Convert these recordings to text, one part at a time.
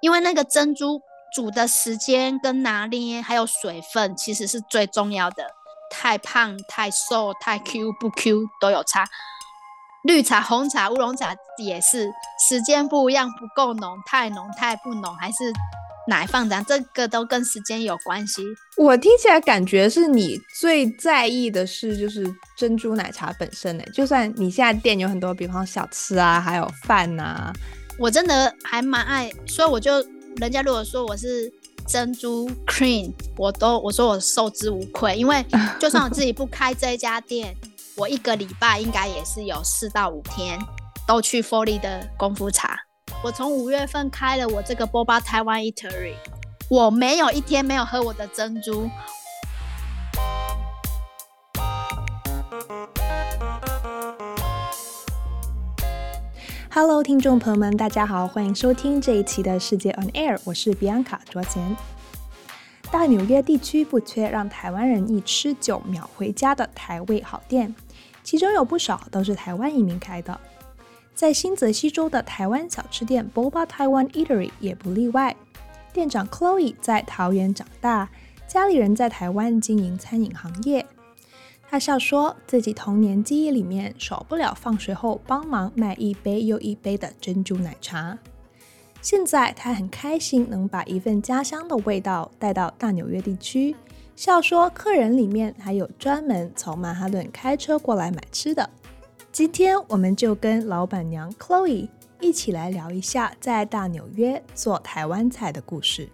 因为那个珍珠煮的时间跟拿捏还有水分，其实是最重要的。太胖、太瘦、太 Q 不 Q 都有差。绿茶、红茶、乌龙茶也是时间不一样，不够浓、太浓、太不浓，还是奶放这样，这个都跟时间有关系。我听起来感觉是你最在意的是就是珍珠奶茶本身呢，就算你现在店有很多，比方小吃啊，还有饭啊，我真的还蛮爱，所以我就人家如果说我是珍珠 cream，我都我说我受之无愧，因为 就算我自己不开这一家店。我一个礼拜应该也是有四到五天都去 Folly 的功夫茶。我从五月份开了我这个 Boba Taiwan Eatery，我没有一天没有喝我的珍珠。Hello，听众朋友们，大家好，欢迎收听这一期的世界 On Air，我是 Bianca 卓贤。大纽约地区不缺让台湾人一吃就秒回家的台味好店。其中有不少都是台湾移民开的，在新泽西州的台湾小吃店 Boba Taiwan Eatery 也不例外。店长 Chloe 在桃园长大，家里人在台湾经营餐饮行业。他笑说自己童年记忆里面少不了放学后帮忙卖一杯又一杯的珍珠奶茶。现在他很开心能把一份家乡的味道带到大纽约地区。笑说，客人里面还有专门从曼哈顿开车过来买吃的。今天我们就跟老板娘 Chloe 一起来聊一下在大纽约做台湾菜的故事。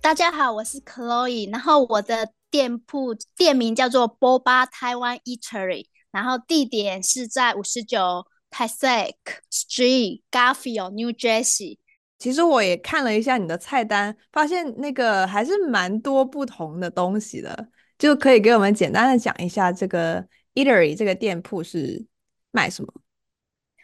大家好，我是 Chloe，然后我的店铺店名叫做 Boba Taiwan Eatery，然后地点是在五十九 Passaic Street，Garfield，New Jersey。其实我也看了一下你的菜单，发现那个还是蛮多不同的东西的，就可以给我们简单的讲一下这个 Eatery 这个店铺是卖什么？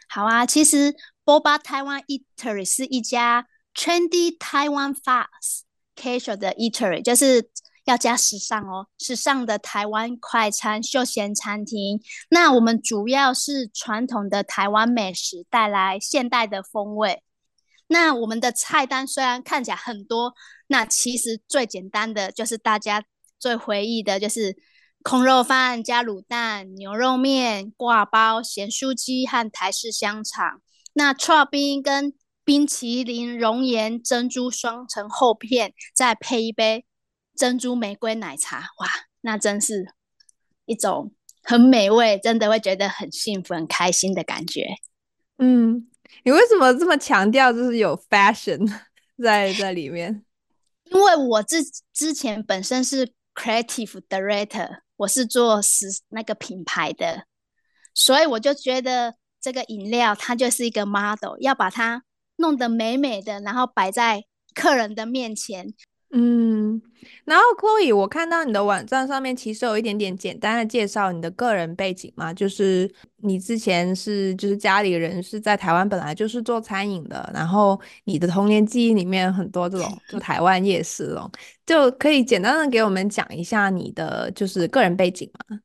好啊，其实 Boba Taiwan Eatery 是一家 Trendy Taiwan Fast Casual 的 Eatery，就是要加时尚哦，时尚的台湾快餐休闲餐厅。那我们主要是传统的台湾美食带来现代的风味。那我们的菜单虽然看起来很多，那其实最简单的就是大家最回忆的，就是空肉饭加卤蛋、牛肉面、挂包、咸酥鸡和台式香肠。那剉冰跟冰淇淋熔岩珍珠双层厚片，再配一杯珍珠玫瑰奶茶，哇，那真是一种很美味，真的会觉得很幸福、很开心的感觉。嗯。你为什么这么强调就是有 fashion 在在里面？因为我之之前本身是 creative director，我是做时那个品牌的，所以我就觉得这个饮料它就是一个 model，要把它弄得美美的，然后摆在客人的面前。嗯，然后 Chloe，我看到你的网站上面其实有一点点简单的介绍你的个人背景嘛，就是你之前是就是家里人是在台湾本来就是做餐饮的，然后你的童年记忆里面很多这种就台湾夜市哦，就可以简单的给我们讲一下你的就是个人背景吗？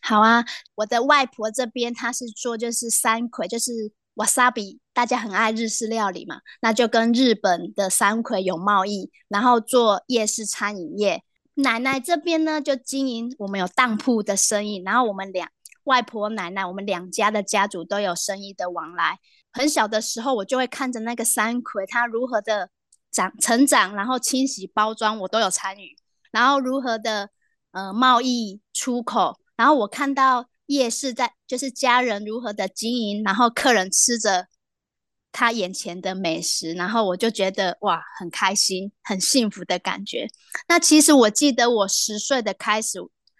好啊，我的外婆这边她是做就是山葵，就是。Wasabi，大家很爱日式料理嘛，那就跟日本的山葵有贸易，然后做夜市餐饮业。奶奶这边呢，就经营我们有当铺的生意，然后我们两外婆奶奶，我们两家的家族都有生意的往来。很小的时候，我就会看着那个山葵它如何的长成长，然后清洗包装，我都有参与。然后如何的呃贸易出口，然后我看到。夜市在就是家人如何的经营，然后客人吃着他眼前的美食，然后我就觉得哇，很开心，很幸福的感觉。那其实我记得我十岁的开始，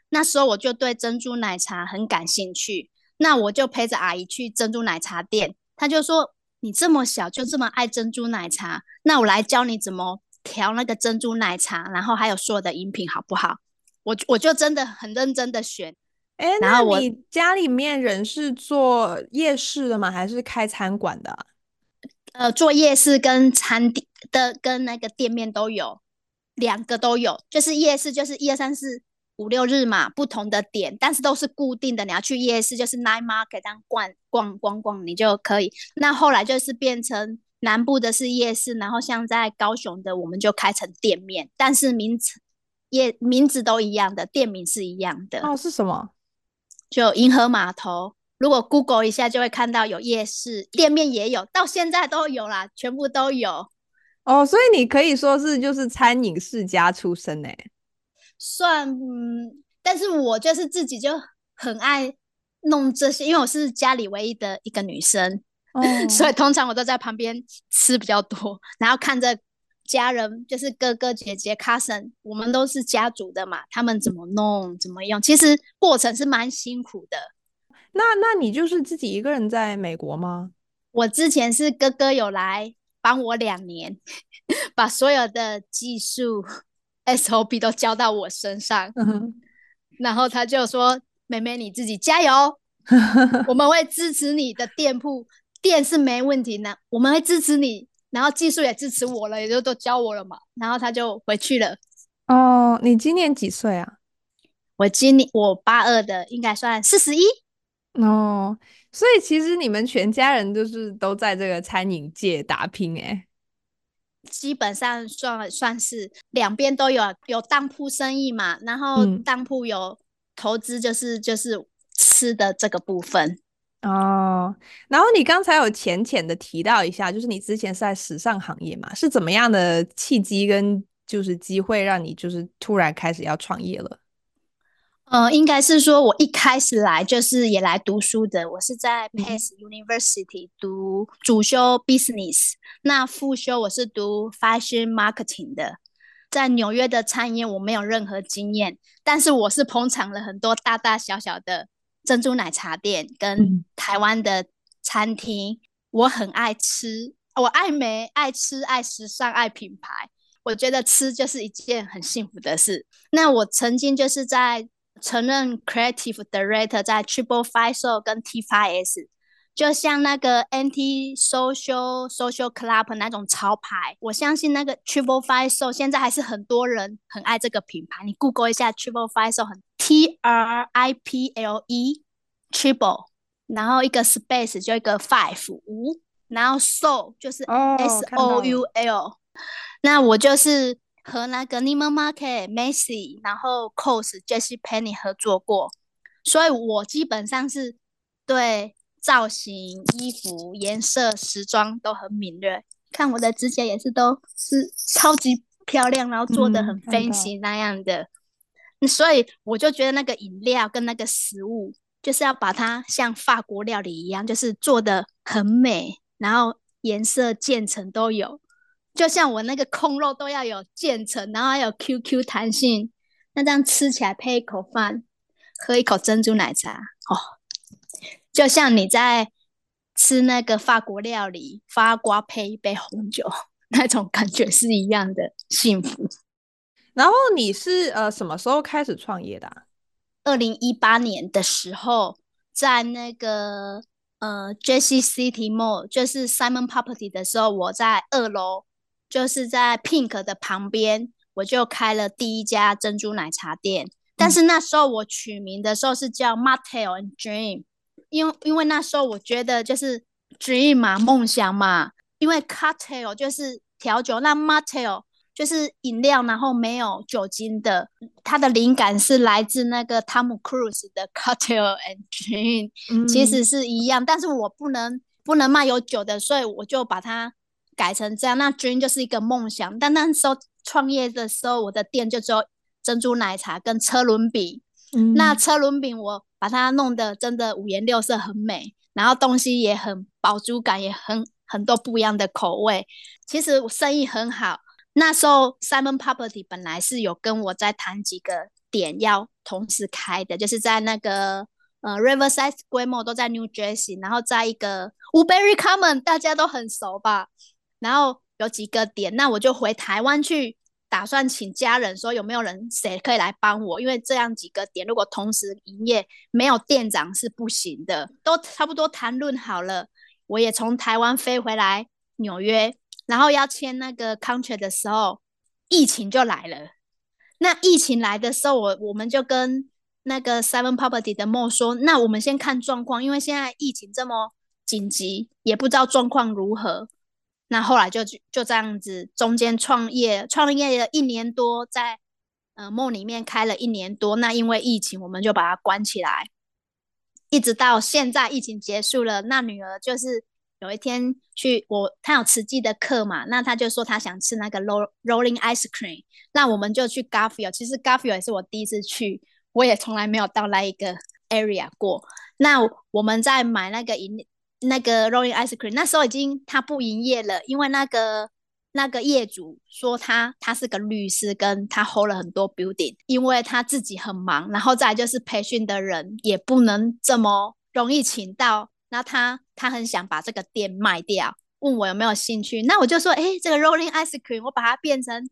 那时候我就对珍珠奶茶很感兴趣，那我就陪着阿姨去珍珠奶茶店，她就说：“你这么小就这么爱珍珠奶茶，那我来教你怎么调那个珍珠奶茶，然后还有所有的饮品好不好？”我我就真的很认真的选。哎，那你家里面人是做夜市的吗？还是开餐馆的？呃，做夜市跟餐厅的跟那个店面都有，两个都有。就是夜市就是一二三四五六日嘛，不同的点，但是都是固定的。你要去夜市就是 night market 这样逛逛逛逛，你就可以。那后来就是变成南部的是夜市，然后像在高雄的，我们就开成店面，但是名字也名字都一样的，店名是一样的。哦，是什么？就银河码头。如果 Google 一下，就会看到有夜市，店面也有，到现在都有啦，全部都有。哦，所以你可以说是就是餐饮世家出身呢？算，嗯，但是我就是自己就很爱弄这些，因为我是家里唯一的一个女生。哦、所以通常我都在旁边吃比较多，然后看着家人，就是哥哥姐姐、cousin，我们都是家族的嘛，他们怎么弄、怎么用，其实过程是蛮辛苦的。那那你就是自己一个人在美国吗？我之前是哥哥有来帮我两年，把所有的技术 SOP 都交到我身上，嗯、然后他就说：“妹妹你自己加油，我们会支持你的店铺。”店是没问题的，我们会支持你，然后技术也支持我了，也就都教我了嘛。然后他就回去了。哦，你今年几岁啊？我今年我八二的，应该算四十一。哦，所以其实你们全家人就是都在这个餐饮界打拼诶。基本上算算是两边都有，有当铺生意嘛，然后当铺有投资，就是、嗯、就是吃的这个部分。哦，然后你刚才有浅浅的提到一下，就是你之前是在时尚行业嘛，是怎么样的契机跟就是机会让你就是突然开始要创业了？呃，应该是说我一开始来就是也来读书的，我是在 Pace University 读主修 Business，那副修我是读 Fashion Marketing 的，在纽约的餐饮我没有任何经验，但是我是捧场了很多大大小小的。珍珠奶茶店跟台湾的餐厅，嗯，我很爱吃，我爱美，爱吃，爱时尚，爱品牌。我觉得吃就是一件很幸福的事。那我曾经就是在承认 creative director 在 Triple Five Show 跟 T Five S，就像那个 Anti Social Social Club 那种潮牌。我相信那个 Triple Five Show 现在还是很多人很爱这个品牌。你 Google 一下 Triple Five Show 很。T R I P L E triple，然后一个 space 就一个 five 五，然后 soul 就是 S O U L，、oh, 那我就是和那个 Neiman Market、Macy，然后 Cos、Jessie Penney 合作过，所以我基本上是对造型、衣服、颜色、时装都很敏锐。看我的指甲也是都是超级漂亮，然后做的很 fancy 那样的。嗯所以我就觉得那个饮料跟那个食物，就是要把它像法国料理一样，就是做的很美，然后颜色渐层都有，就像我那个空肉都要有渐层，然后还有 QQ 弹性，那这样吃起来配一口饭，喝一口珍珠奶茶，哦，就像你在吃那个法国料理，发瓜配一杯红酒，那种感觉是一样的幸福。然后你是呃什么时候开始创业的啊？二零一八年的时候，在那个呃 Jessie City Mall，就是 Simon Property 的时候，我在二楼，就是在 Pink 的旁边，我就开了第一家珍珠奶茶店。但是那时候我取名的时候是叫 Mocktail and Dream，因为因为那时候我觉得就是 Dream 嘛，梦想嘛，因为 Cocktail 就是调酒，那 Mocktail 就是饮料，然后没有酒精的。它的灵感是来自那个汤姆·克鲁斯的《Cocktail and Dream》，其实是一样。但是我不能不能卖有酒的，所以我就把它改成这样。那 Dream 就是一个梦想。但那时候创业的时候，我的店就只有珍珠奶茶跟车轮饼。嗯、那车轮饼我把它弄得真的五颜六色，很美，然后东西也很饱足感，也很很多不一样的口味。其实生意很好。那时候，Simon Property 本来是有跟我在谈几个点要同时开的，就是在那个呃 Riverside Square Mall 都在 New Jersey，然后在一个 Woodbury Common 大家都很熟吧，然后有几个点，那我就回台湾去，打算请家人说有没有人谁可以来帮我，因为这样几个点如果同时营业，没有店长是不行的，都差不多谈论好了，我也从台湾飞回来纽约。然后要签那个 contract 的时候，疫情就来了。那疫情来的时候，我我们就跟那个 Seven Property 的 Mo 说，那我们先看状况，因为现在疫情这么紧急，也不知道状况如何。那后来就就这样子，中间创业创业了一年多，在呃梦里面开了一年多。那因为疫情，我们就把它关起来，一直到现在疫情结束了。那女儿就是有一天去我，他有慈济的课嘛，那他就说他想吃那个 rolling ice cream，那我们就去 Garfield。其实 Garfield 也是我第一次去，我也从来没有到那一个 area 过。那我们在买那个饮那个 rolling ice cream，那时候已经他不营业了，因为那个那个业主说他他是个律师，跟他 hold 了很多 building，因为他自己很忙，然后再就是培训的人也不能这么容易请到，那他他很想把这个店卖掉，问我有没有兴趣，那我就说，诶，这个 rolling ice cream 我把它变成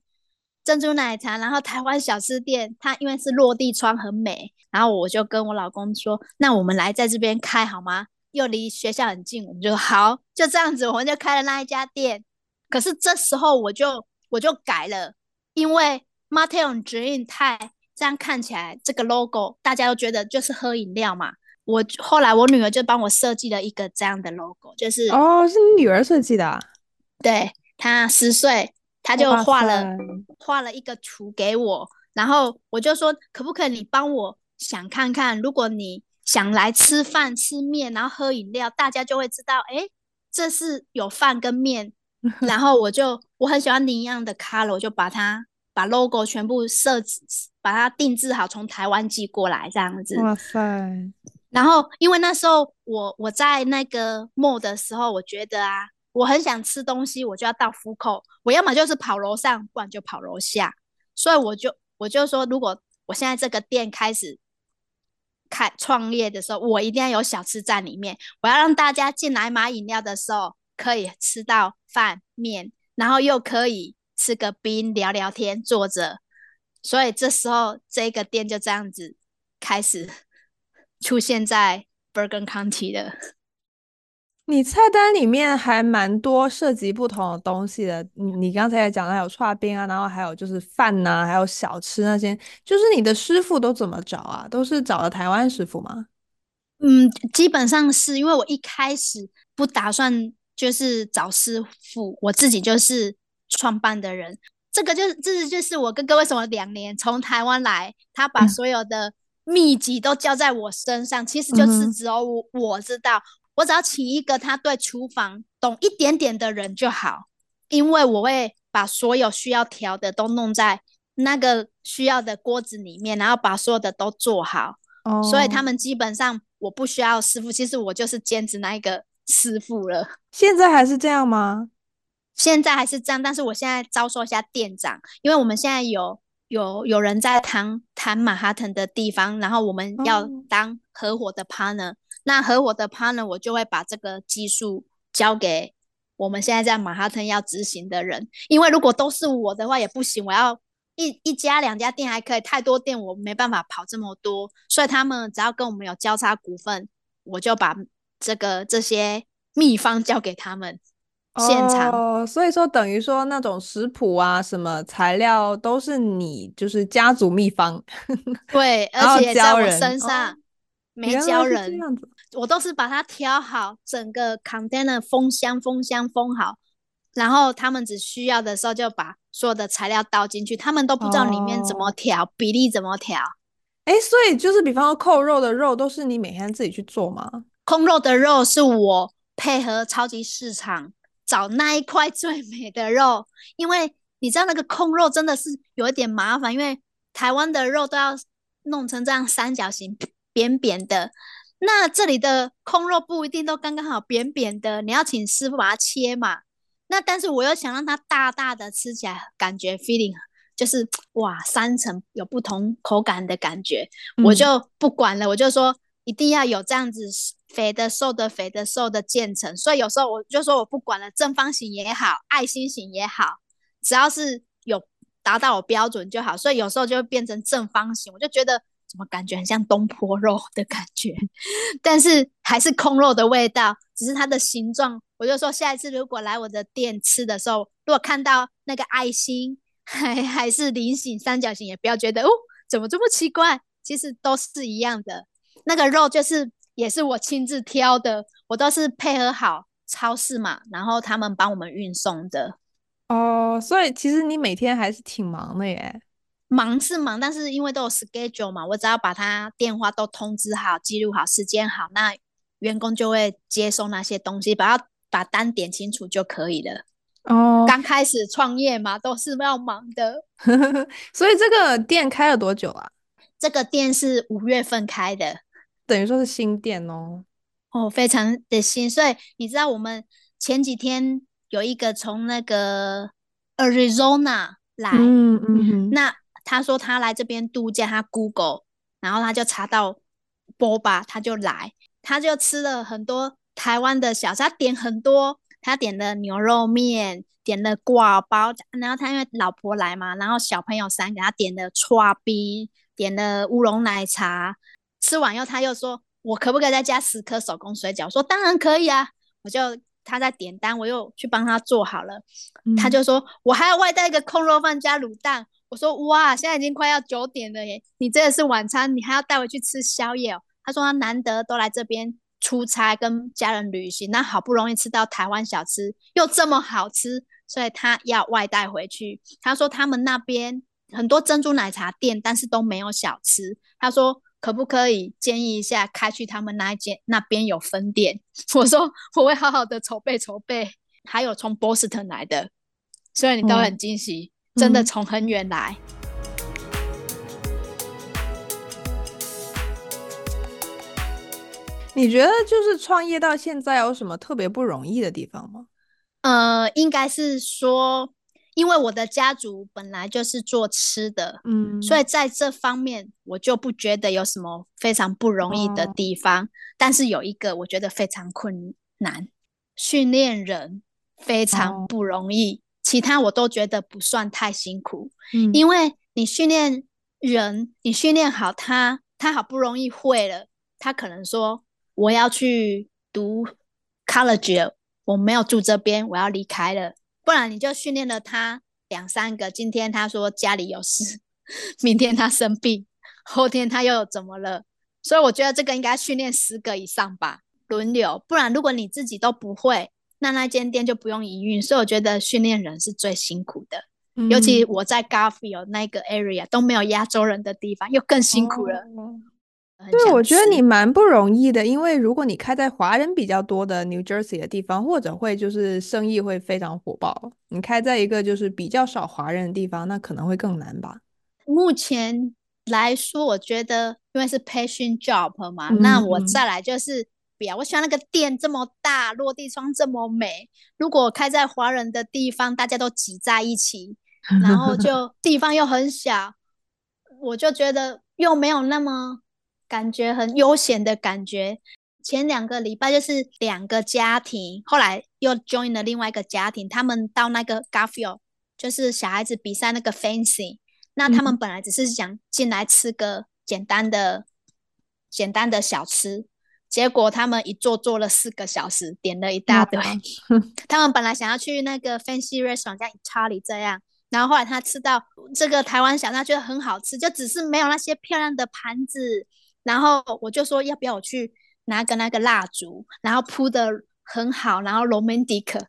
珍珠奶茶，然后台湾小吃店，它因为是落地窗很美，然后我就跟我老公说，那我们来在这边开好吗？又离学校很近，我们就好，就这样子，我们就开了那一家店。可是这时候我就我就改了，因为 Mate on Dream 太这样看起来，这个 logo 大家都觉得就是喝饮料嘛。我后来我女儿就帮我设计了一个这样的 logo，就是哦，是你女儿设计的啊？对，她十岁，她就画了画了一个图给我，然后我就说可不可以你帮我想看看，如果你。想来吃饭吃面，然后喝饮料，大家就会知道，哎，这是有饭跟面。然后我就我很喜欢你一样的 color，我就把它把 logo 全部设置，把它定制好，从台湾寄过来这样子。哇塞！然后因为那时候我我在那个 mall 的时候，我觉得啊，我很想吃东西，我就要到 food court，我要么就是跑楼上，不然就跑楼下。所以我就我就说，如果我现在这个店开始。开创业的时候，我一定要有小吃在里面。我要让大家进来买饮料的时候，可以吃到饭面，然后又可以吃个冰，聊聊天，坐着。所以这时候，这个店就这样子开始出现在 Bergen County 的。你菜单里面还蛮多涉及不同的东西的。你你刚才也讲到有串冰啊，然后还有就是饭呐、啊，还有小吃那些。就是你的师傅都怎么找啊？都是找的台湾师傅吗？嗯，基本上是因为我一开始不打算就是找师傅，我自己就是创办的人。这个就是这是就是我哥哥为什么两年从台湾来，他把所有的秘籍都交在我身上，嗯、其实就是只有我我知道。我只要请一个他对厨房懂一点点的人就好，因为我会把所有需要调的都弄在那个需要的锅子里面，然后把所有的都做好。哦，所以他们基本上我不需要师傅，其实我就是兼职那一个师傅了。现在还是这样吗？现在还是这样，但是我现在招收一下店长，因为我们现在有有有人在谈谈马哈腾的地方，然后我们要当合伙的 partner。那合伙的 partner，我就会把这个技术交给我们现在在马哈腾要执行的人，因为如果都是我的话也不行，我要一一家两家店还可以，太多店我没办法跑这么多，所以他们只要跟我们有交叉股份，我就把这个这些秘方交给他们现场。哦，所以说等于说那种食谱啊，什么材料都是你就是家族秘方，对，而且在我身上。没教人，我都是把它调好，整个 container 封箱、封箱、封好，然后他们只需要的时候就把所有的材料倒进去，他们都不知道里面怎么调，哦、比例怎么调。哎，所以就是比方说扣肉的肉都是你每天自己去做吗？空肉的肉是我配合超级市场找那一块最美的肉，因为你知道那个空肉真的是有一点麻烦，因为台湾的肉都要弄成这样三角形。扁扁的，那这里的空肉不一定都刚刚好扁扁的，你要请师傅把它切嘛。那但是我又想让它大大的，吃起来感觉 feeling 就是哇，三层有不同口感的感觉，嗯、我就不管了，我就说一定要有这样子肥的、瘦的、肥的、瘦的渐层。所以有时候我就说我不管了，正方形也好，爱心形也好，只要是有达到我标准就好。所以有时候就会变成正方形，我就觉得。怎么感觉很像东坡肉的感觉，但是还是空肉的味道，只是它的形状。我就说下一次如果来我的店吃的时候，如果看到那个爱心 还还是菱形、三角形，也不要觉得哦，怎么这么奇怪，其实都是一样的。那个肉就是也是我亲自挑的，我都是配合好超市嘛，然后他们帮我们运送的。哦，所以其实你每天还是挺忙的耶。忙是忙，但是因为都有 schedule 嘛，我只要把他电话都通知好，记录好时间好，那员工就会接收那些东西，把它把单点清楚就可以了。哦，刚开始创业嘛，都是要忙的。所以这个店开了多久啊？这个店是五月份开的，等于说是新店哦。哦，非常的新。所以你知道，我们前几天有一个从那个 Arizona 来，嗯嗯嗯，那。他说他来这边度假，他 Google，然后他就查到 Boba，他就来，他就吃了很多台湾的小吃，他点很多，他点的牛肉面，点的挂包，然后他因为老婆来嘛，然后小朋友三个，他点了剉冰，点了乌龙奶茶，吃完以后他又说，我可不可以再加十颗手工水饺？我说当然可以啊，我就他在点单，我又去帮他做好了，嗯、他就说我还要外带一个控肉饭加卤蛋。我说哇，现在已经快要九点了耶！你这个是晚餐，你还要带回去吃宵夜哦。他说他难得都来这边出差，跟家人旅行，那好不容易吃到台湾小吃，又这么好吃，所以他要外带回去。他说他们那边很多珍珠奶茶店，但是都没有小吃。他说可不可以建议一下开去他们那一间那边有分店？我说我会好好的筹备筹备。还有从波士顿来的，所以你都很惊喜。嗯真的从很远来。你觉得就是创业到现在有什么特别不容易的地方吗？呃，应该是说，因为我的家族本来就是做吃的，嗯，所以在这方面我就不觉得有什么非常不容易的地方。哦，但是有一个我觉得非常困难，训练人非常不容易。哦其他我都觉得不算太辛苦，嗯，因为你训练人，你训练好他，他好不容易会了，他可能说我要去读 college，我没有住这边，我要离开了，不然你就训练了他两三个，今天他说家里有事，明天他生病，后天他又怎么了？所以我觉得这个应该训练十个以上吧，轮流，不然如果你自己都不会。那那间店就不用营运，所以我觉得训练人是最辛苦的，嗯、尤其我在 Garfield 那个 area 都没有亚洲人的地方，又更辛苦了。哦、对，我觉得你蛮不容易的，因为如果你开在华人比较多的 New Jersey 的地方，或者会就是生意会非常火爆。你开在一个就是比较少华人的地方，那可能会更难吧。目前来说，我觉得因为是 passion job 嘛，嗯、那我再来就是。我喜欢那个店这么大，落地窗这么美。如果开在华人的地方，大家都挤在一起，然后 就地方又很小，我就觉得又没有那么感觉很悠闲的感觉。前两个礼拜就是两个家庭，后来又 join 了另外一个家庭，他们到那个 Garfield，就是小孩子比赛那个 Fancy，那他们本来只是想进来吃个简单的、简单的小吃。结果他们一坐坐了四个小时，点了一大堆。他们本来想要去那个 fancy restaurant，像 Charlie 这样，然后后来他吃到这个台湾小菜，觉得很好吃，就只是没有那些漂亮的盘子。然后我就说要不要我去拿个那个蜡烛，然后铺的很好，然后 romantic。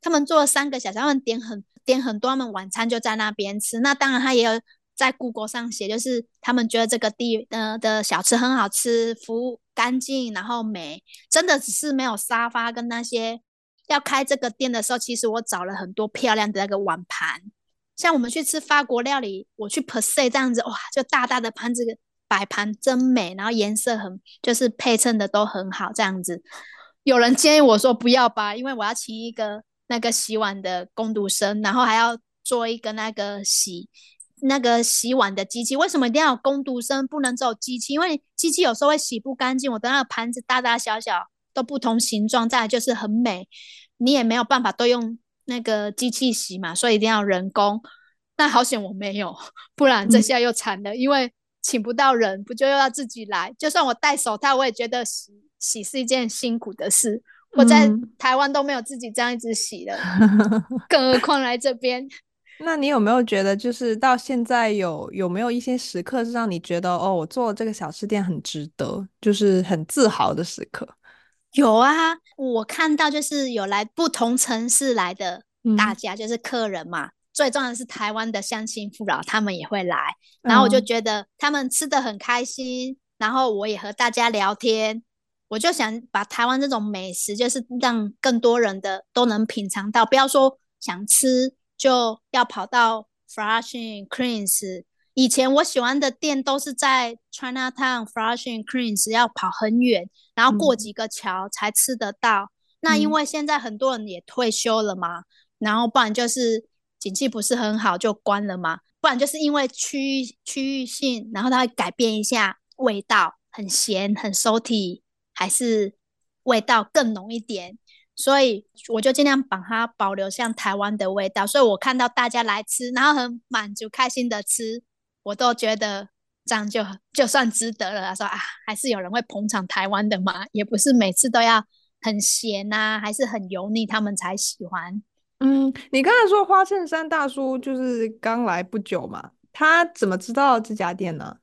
他们做了三个小时，他们点很点很多，他们晚餐就在那边吃。那当然他也有在 Google 上写，就是他们觉得这个地呃的小吃很好吃，服务。干净，然后美，真的只是没有沙发跟那些。要开这个店的时候，其实我找了很多漂亮的那个碗盘，像我们去吃法国料理，我去 Perse 这样子，哇，就大大的盘子摆盘真美，然后颜色很，就是配衬的都很好，这样子。有人建议我说不要吧，因为我要请一个那个洗碗的工读生，然后还要做一个那个洗。那个洗碗的机器为什么一定要有工读生，不能只有机器？因为机器有时候会洗不干净。我的那个盘子大大小小都不同形状，再来就是很美，你也没有办法都用那个机器洗嘛，所以一定要人工。那好险我没有，不然这下又惨了，嗯、因为请不到人，不就又要自己来？就算我戴手套，我也觉得洗洗是一件辛苦的事。我在台湾都没有自己这样一直洗的，嗯、更何况来这边。那你有没有觉得，就是到现在有有没有一些时刻是让你觉得，哦，我做这个小吃店很值得，就是很自豪的时刻？有啊，我看到就是有来不同城市来的大家，就是客人嘛。嗯、最重要的是台湾的乡亲父老，他们也会来，然后我就觉得他们吃的很开心，然后我也和大家聊天，我就想把台湾这种美食，就是让更多人的都能品尝到，不要说想吃就要跑到 Flushing Queens。以前我喜欢的店都是在 Chinatown、Flushing Queens，要跑很远，然后过几个桥才吃得到。嗯、那因为现在很多人也退休了嘛，然后不然就是景气不是很好就关了嘛，不然就是因为区域区域性，然后它会改变一下味道，很咸、很 salty，还是味道更浓一点。所以我就尽量把它保留像台湾的味道。所以我看到大家来吃，然后很满足、开心的吃。我都觉得这样就就算值得了。说啊，还是有人会捧场台湾的嘛，也不是每次都要很咸啊，还是很油腻，他们才喜欢。嗯，你刚才说花衬衫大叔就是刚来不久嘛，他怎么知道这家店呢？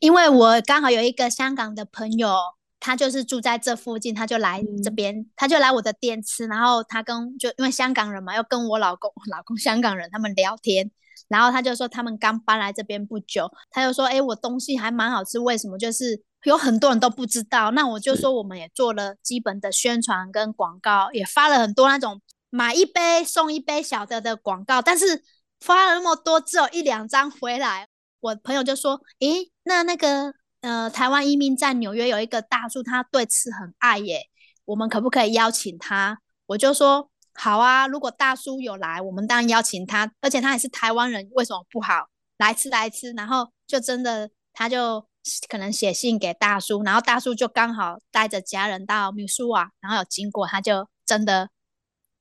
因为我刚好有一个香港的朋友，他就是住在这附近，他就来这边，嗯、他就来我的店吃，然后他跟就因为香港人嘛，又跟我老公 老公香港人他们聊天。然后他就说他们刚搬来这边不久，他就说：“哎，我东西还蛮好吃，为什么？就是有很多人都不知道。”那我就说我们也做了基本的宣传跟广告，也发了很多那种买一杯送一杯小的的广告，但是发了那么多，只有一两张回来。我朋友就说：“诶，那那个呃，台湾移民在纽约有一个大叔，他对吃很爱耶，我们可不可以邀请他？”我就说。好啊，如果大叔有来，我们当然邀请他，而且他也是台湾人，为什么不好？来吃来吃，然后就真的他就可能写信给大叔，然后大叔就刚好带着家人到米苏瓦，然后有经过，他就真的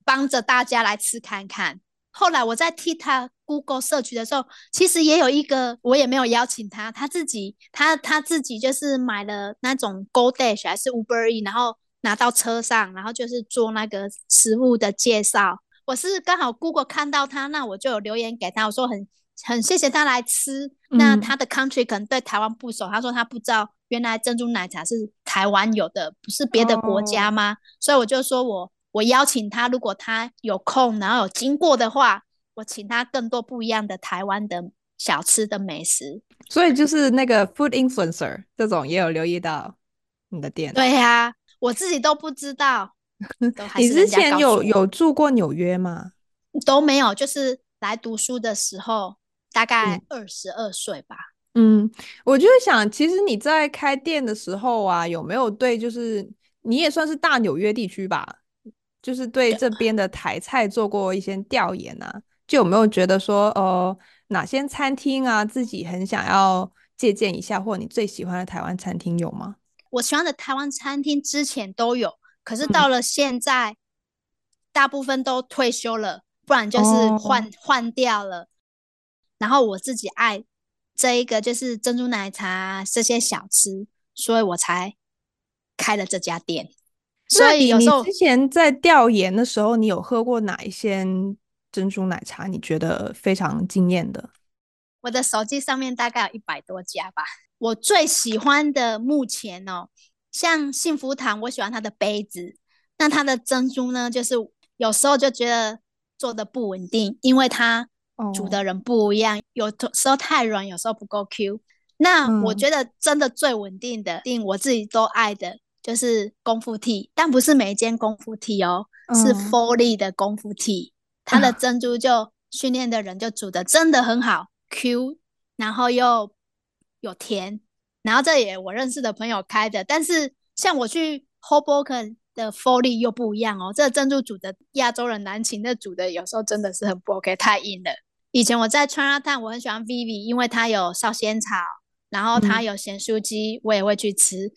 帮着大家来吃看看。后来我在替他 Google search 的时候，其实也有一个，我也没有邀请他，他自己他他自己就是买了那种 GoDash 还是 Uber E，然后。拿到车上，然后就是做那个食物的介绍。我是刚好 Google 看到他，那我就有留言给他，我说很很谢谢他来吃。嗯、那他的 country 可能对台湾不熟，他说他不知道原来珍珠奶茶是台湾有的，不是别的国家吗？哦、所以我就说我我邀请他，如果他有空，然后有经过的话，我请他更多不一样的台湾的小吃的美食。所以就是那个 food influencer 这种也有留意到你的店。对呀、啊。我自己都不知道。你之前有有住过纽约吗？都没有，就是来读书的时候，大概二十二岁吧。嗯，我就是想，其实你在开店的时候啊，有没有对，就是你也算是大纽约地区吧，就是对这边的台菜做过一些调研啊？就有没有觉得说，呃，哪些餐厅啊，自己很想要借鉴一下，或你最喜欢的台湾餐厅有吗？我喜欢的台湾餐厅之前都有，可是到了现在，嗯、大部分都退休了，不然就是换、哦、换掉了。然后我自己爱这一个就是珍珠奶茶这些小吃，所以我才开了这家店。所以有时候之前在调研的时候，你有喝过哪一些珍珠奶茶？你觉得非常惊艳的？我的手机上面大概有一百多家吧。我最喜欢的目前哦，像幸福堂，我喜欢它的杯子。那它的珍珠呢，就是有时候就觉得做的不稳定，因为它煮的人不一样，哦、有时候太软，有时候不够 Q。那我觉得真的最稳定的，定、嗯、我自己都爱的，就是功夫 T，，但不是每一间功夫 T 哦，嗯、是 Folly 的功夫 T，。它的珍珠就训练的人就煮的真的很好，Q，然后又。有甜，然后这也我认识的朋友开的，但是像我去 Hoboken 的 Folly 又不一样哦。这个珍珠煮的亚洲人难请，那煮的有时候真的是很不 OK，太硬了。以前我在 Chinatown，我很喜欢 Vivi，因为它有烧仙草，然后它有咸酥鸡，嗯、我也会去吃。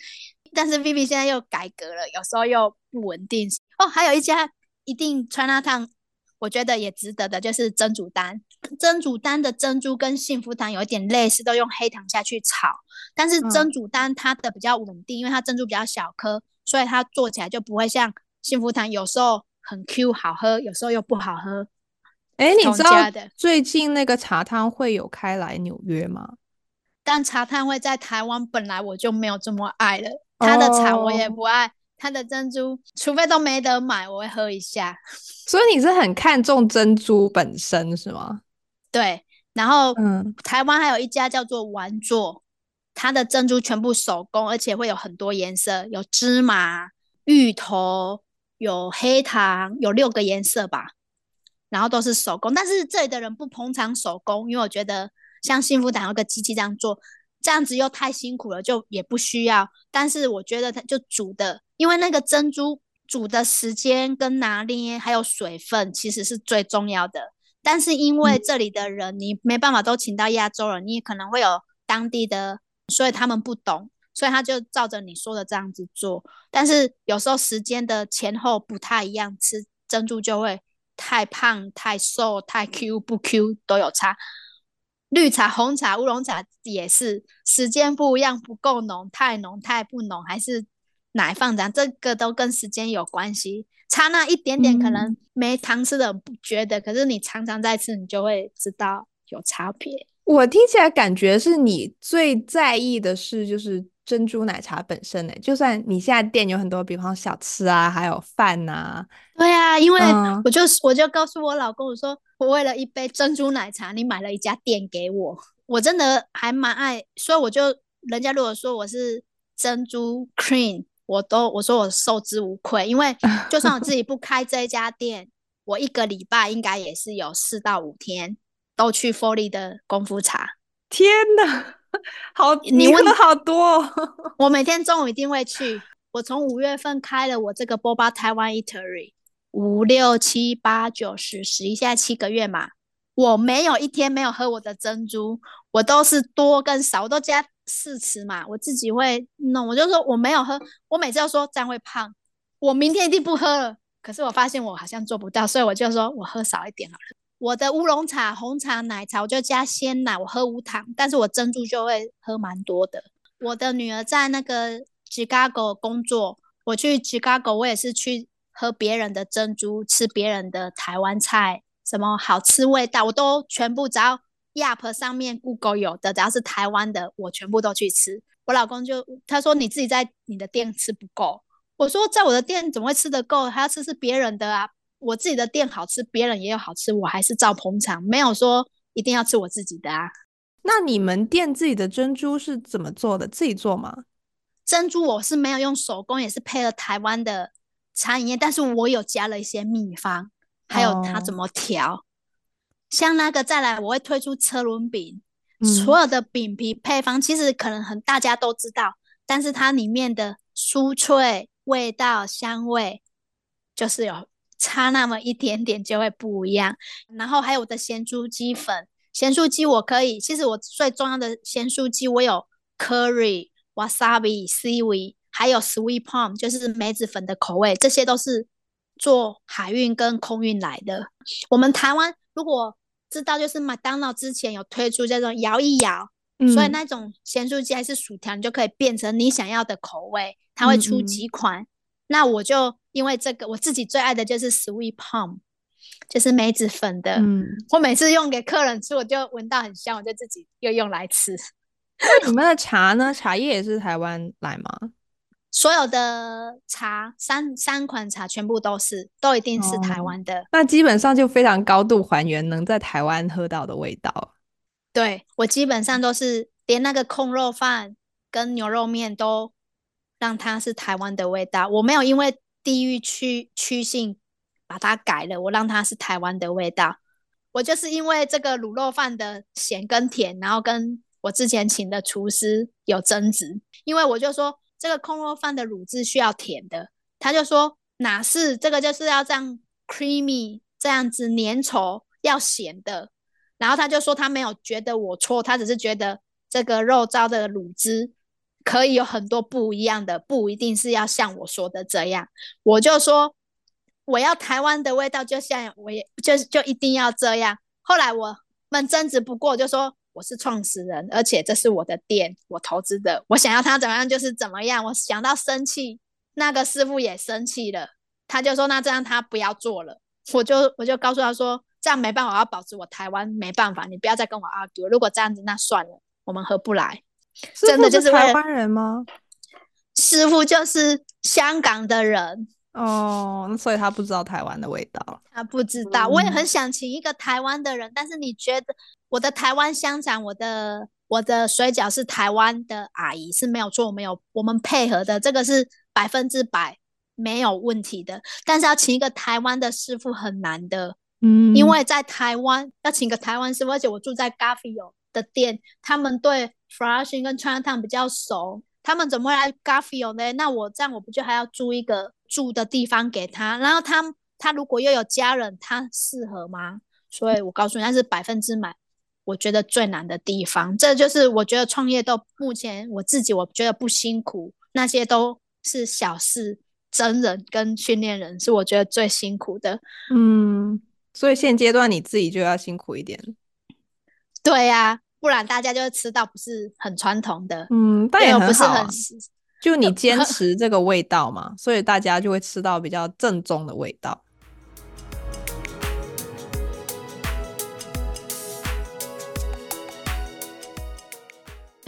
但是 Vivi 现在又改革了，有时候又不稳定。哦，还有一家一定 Chinatown。我觉得也值得的，就是珍煮丹。珍煮丹的珍珠跟幸福糖有一点类似，都用黑糖下去炒。但是珍煮丹它的比较稳定，嗯、因为它珍珠比较小颗，所以它做起来就不会像幸福糖有时候很 Q 好喝，有时候又不好喝。哎、欸，你知道最近那个茶汤会有开来纽约吗？但茶汤会在台湾本来我就没有这么爱了，它的茶我也不爱。哦它的珍珠，除非都没得买，我会喝一下。所以你是很看重珍珠本身是吗？对，然后嗯，台湾还有一家叫做丸座，它的珍珠全部手工，而且会有很多颜色，有芝麻、芋头，有黑糖，有六个颜色吧。然后都是手工，但是这里的人不捧场手工，因为我觉得像幸福党有个机器这样做，这样子又太辛苦了，就也不需要。但是我觉得它就煮的，因为那个珍珠煮的时间跟拿捏还有水分，其实是最重要的。但是因为这里的人，你没办法都请到亚洲人，你也可能会有当地的，所以他们不懂，所以他就照着你说的这样子做。但是有时候时间的前后不太一样，吃珍珠就会。太胖、太瘦、太 Q 不 Q 都有差。绿茶、红茶、乌龙茶也是时间不一样，不够浓、太浓、太不浓，还是奶放这样，这个都跟时间有关系。差那一点点，可能没糖吃的不觉得，嗯、可是你常常在吃，你就会知道有差别。我听起来感觉是你最在意的是就是。珍珠奶茶本身呢，就算你现在店有很多，比方小吃啊，还有饭呐、啊。对啊，因为我就、嗯、我就告诉我老公，我说我为了一杯珍珠奶茶，你买了一家店给我，我真的还蛮爱，所以我就人家如果说我是珍珠 cream，我都我说我受之无愧，因为 就算我自己不开这一家店，我一个礼拜应该也是有四到五天都去 Folly 的功夫茶。天哪！好，你问的好多。我每天中午一定会去。我从五月份开了我这个 Boba Taiwan Eatery，五六七八九十十一，现在七个月嘛，我没有一天没有喝我的珍珠，我都是多跟少我都加四次嘛，我自己会弄。我就说我没有喝，我每次都说这样会胖，我明天一定不喝了。可是我发现我好像做不到，所以我就说我喝少一点好了。我的乌龙茶、红茶、奶茶，我就加鲜奶，我喝无糖，但是我珍珠就会喝蛮多的。我的女儿在那个 Chicago 工作，我去 Chicago，我也是去喝别人的珍珠，吃别人的台湾菜，什么好吃味道，我都全部只要 Yelp 上面 Google 有的，只要是台湾的，我全部都去吃。我老公就他说你自己在你的店吃不够，我说在我的店怎么会吃得够？还要吃是别人的啊。我自己的店好吃，别人也有好吃，我还是照捧场，没有说一定要吃我自己的啊。那你们店自己的珍珠是怎么做的？自己做吗？珍珠我是没有用手工，也是配了台湾的餐饮业，但是我有加了一些秘方，还有它怎么调。哦、像那个再来，我会推出车轮饼，嗯、所有的饼皮配方其实可能很大家都知道，但是它里面的酥脆、味道、香味就是有。差那么一点点就会不一样，然后还有我的咸猪鸡粉，咸酥鸡我可以，其实我最重要的咸酥鸡我有 curry、wasabi、seaweed，还有 sweet palm，就是梅子粉的口味，这些都是做海运跟空运来的。我们台湾如果知道，就是麦当劳之前有推出这种摇一摇，嗯、所以那种咸酥鸡还是薯条，你就可以变成你想要的口味，它会出几款，嗯嗯那我就。因为这个，我自己最爱的就是 Sweet Palm，就是梅子粉的。嗯，我每次用给客人吃，我就闻到很香，我就自己又用来吃。那你们的茶呢？茶叶也是台湾来吗？所有的茶，三三款茶全部都是，都一定是台湾的。哦，那基本上就非常高度还原能在台湾喝到的味道。对，我基本上都是连那个控肉饭跟牛肉面都让它是台湾的味道，我没有因为。地域区区性把它改了，我让它是台湾的味道。我就是因为这个卤肉饭的咸跟甜，然后跟我之前请的厨师有争执，因为我就说这个空肉饭的卤汁需要甜的，他就说哪是这个就是要这样 creamy 这样子粘稠要咸的，然后他就说他没有觉得我错，他只是觉得这个肉燥的卤汁。可以有很多不一样的，不一定是要像我说的这样。我就说我要台湾的味道，就像我也就就一定要这样。后来我们争执不过，就说我是创始人，而且这是我的店，我投资的，我想要他怎么样就是怎么样。我想到生气，那个师傅也生气了，他就说那这样他不要做了。我就我就告诉他说这样没办法，我要保持我台湾没办法，你不要再跟我 argue。如果这样子那算了，我们合不来。真的就是台湾人吗？师傅就是香港的人哦，所以他不知道台湾的味道。他不知道，我也很想请一个台湾的人，但是你觉得我的台湾香肠，我的我的水饺是台湾的阿姨是没有错，没有我们配合的，这个是百分之百没有问题的。但是要请一个台湾的师傅很难的，嗯，因为在台湾要请个台湾师傅，而且我住在 Garfield 的店，他们对 Flushing 跟 Chinatown 比较熟。他们怎么会来 Garfield 呢？那我这样我不就还要租一个住的地方给他？然后他他如果又有家人，他适合吗？所以我告诉你，那是百分之百，我觉得最难的地方。这就是我觉得创业到目前我自己我觉得不辛苦，那些都是小事。真人跟训练人是我觉得最辛苦的。嗯，所以现阶段你自己就要辛苦一点。对呀、啊。不然大家就会吃到不是很传统的，嗯，但也很好、啊，不是很就你 坚持这个味道嘛，所以大家就会吃到比较正宗的味道。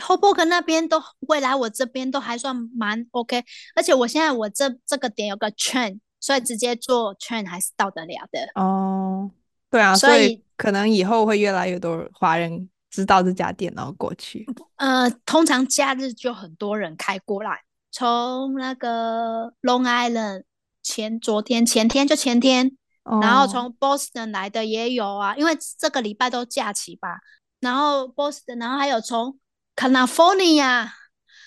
Hoboken 那边都未来我这边都还算蛮 OK，而且我现在我这这个点有个 train，所以直接坐 train 还是到得了的。哦，对啊，所以，可能以后会越来越多华人。知道这家店，然后过去。呃，通常假日就很多人开过来，从那个 Long Island 前昨天前天就前天，哦、然后从 Boston 来的也有啊，因为这个礼拜都假期吧。然后 Boston，然后还有从 California，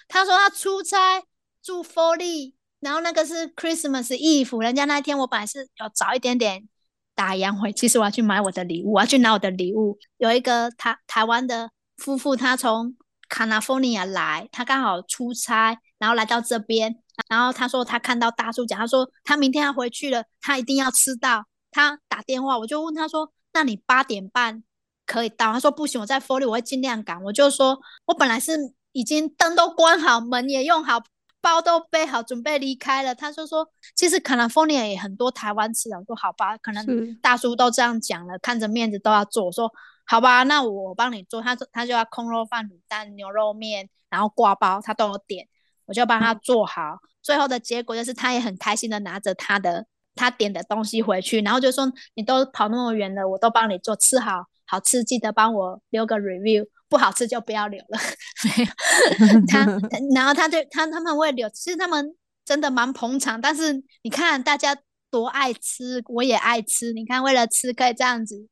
他说他出差住 Foley，然后那个是 Christmas Eve，人家那天我本来是要早一点点。打烊回，其实我要去买我的礼物，我要去拿我的礼物。有一个台台湾的夫妇，他从 California 来，他刚好出差，然后来到这边，然后他说他看到大叔讲，他说他明天要回去了，他一定要吃到。他打电话，我就问他说：“那你八点半可以到？”他说：“不行，我在 Foley，我会尽量赶。”我就说：“我本来是已经灯都关好，门也用好。”包都背好，准备离开了。他就说：“其实 California 也很多台湾吃的。”我说：“好吧，可能大叔都这样讲了，看着面子都要做。”我说：“好吧，那我帮你做。”他说：“他就要空肉饭、卤蛋、牛肉面，然后挂包，他都有点，我就帮他做好。最后的结果就是，他也很开心的拿着他的他点的东西回去，然后就说：“你都跑那么远了，我都帮你做，吃好好吃，记得帮我留个 review。”不好吃就不要留了，没有 他，然后他就他他们会留，其实他们真的蛮捧场，但是你看大家多爱吃，我也爱吃，你看为了吃可以这样子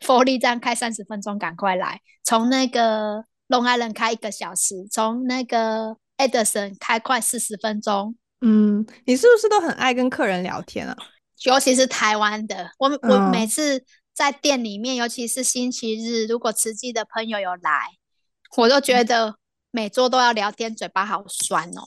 ，Foley 这样开三十分钟，赶快来，从那个 Long Island 开一个小时，从那个 Edison 开快四十分钟。嗯，你是不是都很爱跟客人聊天啊？尤其是台湾的，我我每次。嗯在店里面，尤其是星期日，如果慈济的朋友有来，我都觉得每桌都要聊天，嘴巴好酸哦。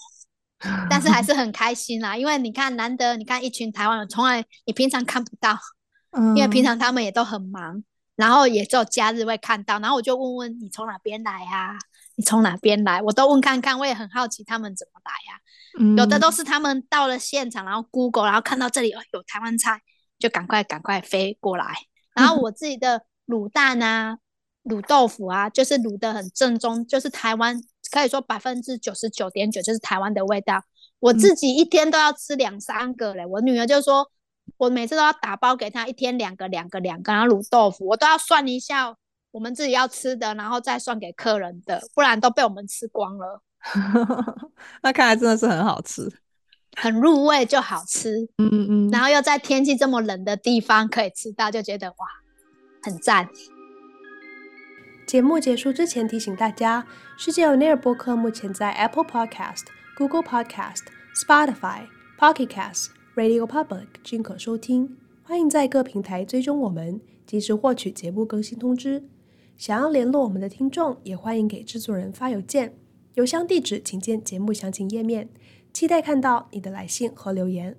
但是还是很开心啦，因为你看，难得你看一群台湾人，从来你平常看不到，因为平常他们也都很忙，然后也只有假日会看到。然后我就问问你从哪边来呀？你从哪边来？我都问看看，我也很好奇他们怎么来呀。有的都是他们到了现场，然后 Google，然后看到这里有台湾菜，就赶快赶快飞过来。然后我自己的卤蛋啊、卤豆腐啊，就是卤的很正宗，就是台湾可以说百分之九十九点九就是台湾的味道。我自己一天都要吃两三个嘞，我女儿就说，我每次都要打包给她，一天两个、两个、两个，然后卤豆腐我都要算一下我们自己要吃的，然后再算给客人的，不然都被我们吃光了。那看来真的是很好吃。很入味就好吃，嗯嗯嗯，然后又在天气这么冷的地方可以吃到，就觉得哇，很赞。节目结束之前提醒大家，世界 On Air 播客目前在 Apple Podcast、Google Podcast、Spotify、Pocket Cast、Radio Public 均可收听，欢迎在各平台追踪我们，及时获取节目更新通知。想要联络我们的听众，也欢迎给制作人发邮件，邮箱地址请见节目详情页面。期待看到你的来信和留言。